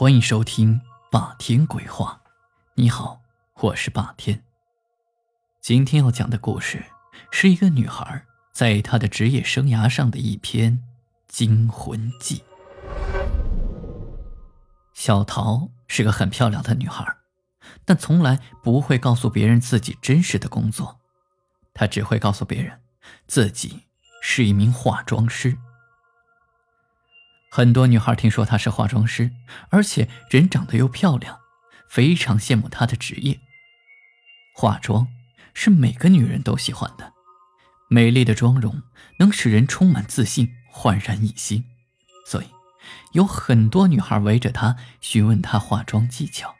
欢迎收听《霸天鬼话》。你好，我是霸天。今天要讲的故事是一个女孩在她的职业生涯上的一篇惊魂记。小桃是个很漂亮的女孩，但从来不会告诉别人自己真实的工作。她只会告诉别人，自己是一名化妆师。很多女孩听说她是化妆师，而且人长得又漂亮，非常羡慕她的职业。化妆是每个女人都喜欢的，美丽的妆容能使人充满自信，焕然一新，所以有很多女孩围着她询问她化妆技巧。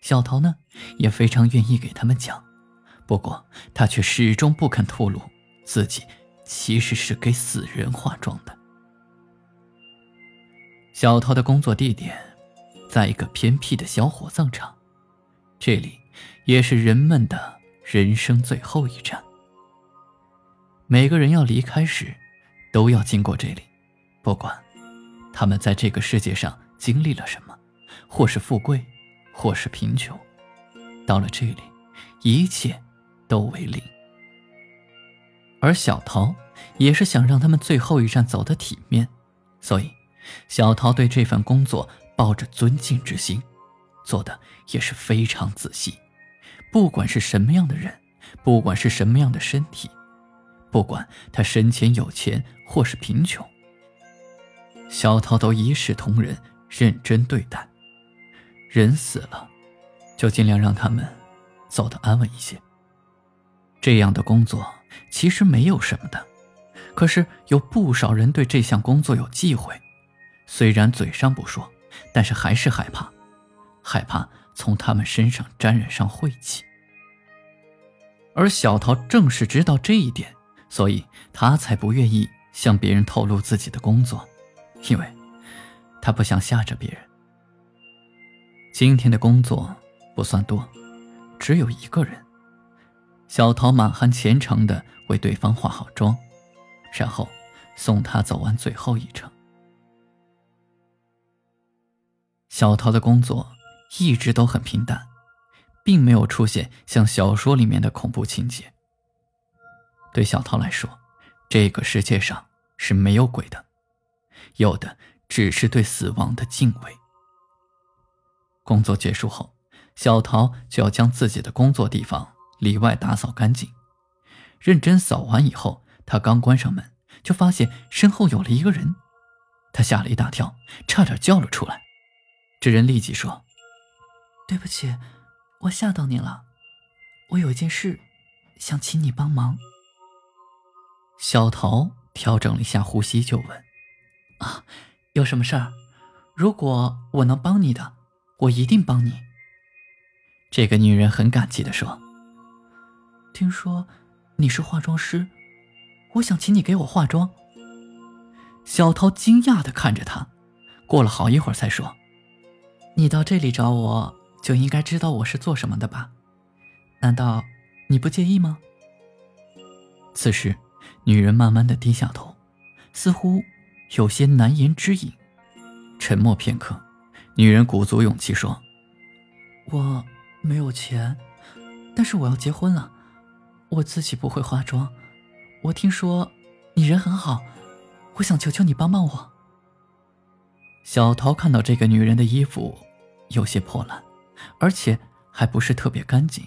小桃呢，也非常愿意给他们讲，不过她却始终不肯透露自己其实是给死人化妆的。小桃的工作地点，在一个偏僻的小火葬场，这里也是人们的人生最后一站。每个人要离开时，都要经过这里，不管他们在这个世界上经历了什么，或是富贵，或是贫穷，到了这里，一切都为零。而小桃也是想让他们最后一站走得体面，所以。小桃对这份工作抱着尊敬之心，做的也是非常仔细。不管是什么样的人，不管是什么样的身体，不管他生前有钱或是贫穷，小桃都一视同仁，认真对待。人死了，就尽量让他们走得安稳一些。这样的工作其实没有什么的，可是有不少人对这项工作有忌讳。虽然嘴上不说，但是还是害怕，害怕从他们身上沾染上晦气。而小桃正是知道这一点，所以她才不愿意向别人透露自己的工作，因为她不想吓着别人。今天的工作不算多，只有一个人。小桃满含虔诚的为对方化好妆，然后送他走完最后一程。小桃的工作一直都很平淡，并没有出现像小说里面的恐怖情节。对小桃来说，这个世界上是没有鬼的，有的只是对死亡的敬畏。工作结束后，小桃就要将自己的工作地方里外打扫干净。认真扫完以后，她刚关上门，就发现身后有了一个人，她吓了一大跳，差点叫了出来。这人立即说：“对不起，我吓到你了。我有一件事，想请你帮忙。”小桃调整了一下呼吸，就问：“啊，有什么事儿？如果我能帮你的，我一定帮你。”这个女人很感激的说：“听说你是化妆师，我想请你给我化妆。”小桃惊讶的看着他，过了好一会儿才说。你到这里找我，就应该知道我是做什么的吧？难道你不介意吗？此时，女人慢慢的低下头，似乎有些难言之隐。沉默片刻，女人鼓足勇气说：“我没有钱，但是我要结婚了，我自己不会化妆。我听说你人很好，我想求求你帮帮我。”小桃看到这个女人的衣服。有些破烂，而且还不是特别干净，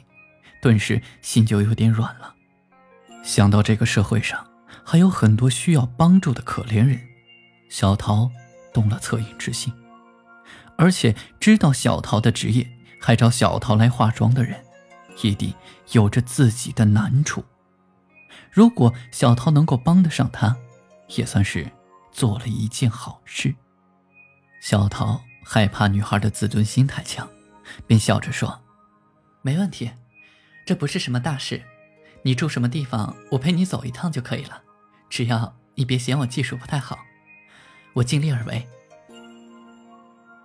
顿时心就有点软了。想到这个社会上还有很多需要帮助的可怜人，小桃动了恻隐之心。而且知道小桃的职业，还找小桃来化妆的人，一定有着自己的难处。如果小桃能够帮得上他，也算是做了一件好事。小桃。害怕女孩的自尊心太强，便笑着说：“没问题，这不是什么大事。你住什么地方，我陪你走一趟就可以了。只要你别嫌我技术不太好，我尽力而为。”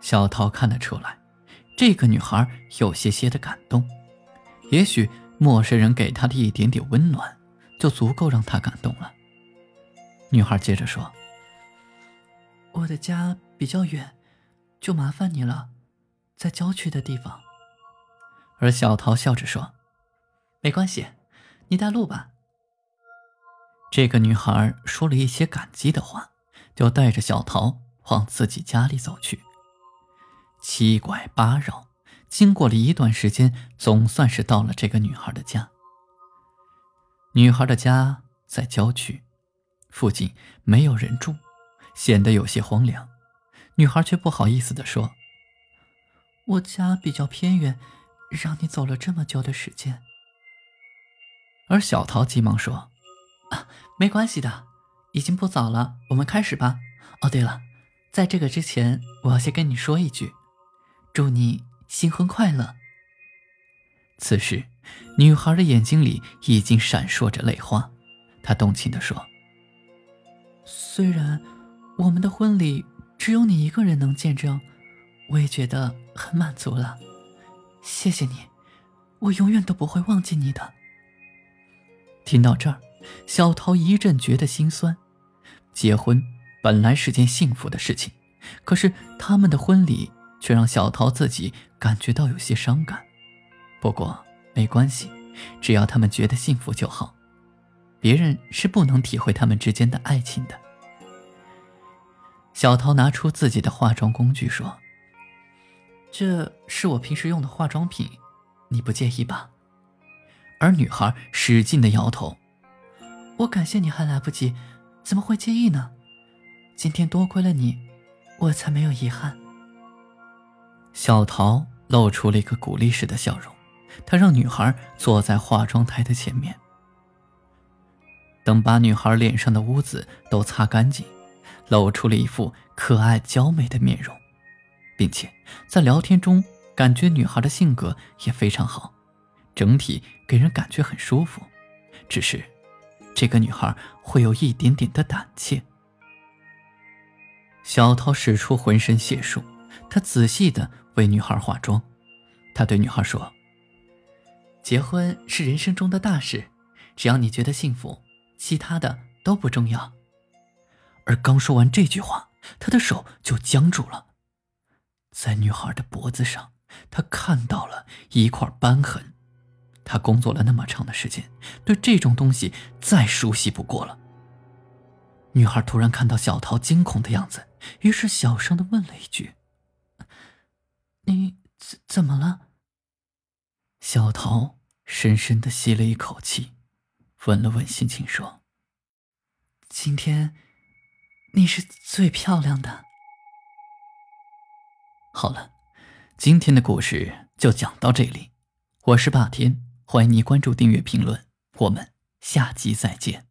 小桃看得出来，这个女孩有些些的感动。也许陌生人给她的一点点温暖，就足够让她感动了。女孩接着说：“我的家比较远。”就麻烦你了，在郊区的地方。”而小桃笑着说：“没关系，你带路吧。”这个女孩说了一些感激的话，就带着小桃往自己家里走去。七拐八绕，经过了一段时间，总算是到了这个女孩的家。女孩的家在郊区，附近没有人住，显得有些荒凉。女孩却不好意思地说：“我家比较偏远，让你走了这么久的时间。”而小桃急忙说。啊，没关系的，已经不早了，我们开始吧。哦，对了，在这个之前，我要先跟你说一句，祝你新婚快乐。此时，女孩的眼睛里已经闪烁着泪花，她动情地说：“虽然我们的婚礼只有你一个人能见证，我也觉得很满足了。谢谢你，我永远都不会忘记你的。”听到这儿。小桃一阵觉得心酸，结婚本来是件幸福的事情，可是他们的婚礼却让小桃自己感觉到有些伤感。不过没关系，只要他们觉得幸福就好，别人是不能体会他们之间的爱情的。小桃拿出自己的化妆工具说：“这是我平时用的化妆品，你不介意吧？”而女孩使劲的摇头。我感谢你还来不及，怎么会介意呢？今天多亏了你，我才没有遗憾。小桃露出了一个鼓励式的笑容，她让女孩坐在化妆台的前面。等把女孩脸上的污渍都擦干净，露出了一副可爱娇美的面容，并且在聊天中感觉女孩的性格也非常好，整体给人感觉很舒服。只是。这个女孩会有一点点的胆怯。小桃使出浑身解数，她仔细的为女孩化妆。她对女孩说：“结婚是人生中的大事，只要你觉得幸福，其他的都不重要。”而刚说完这句话，他的手就僵住了。在女孩的脖子上，他看到了一块斑痕。他工作了那么长的时间，对这种东西再熟悉不过了。女孩突然看到小桃惊恐的样子，于是小声的问了一句：“你怎怎么了？”小桃深深的吸了一口气，稳了稳心情说：“今天你是最漂亮的。”好了，今天的故事就讲到这里，我是霸天。欢迎你关注、订阅、评论，我们下集再见。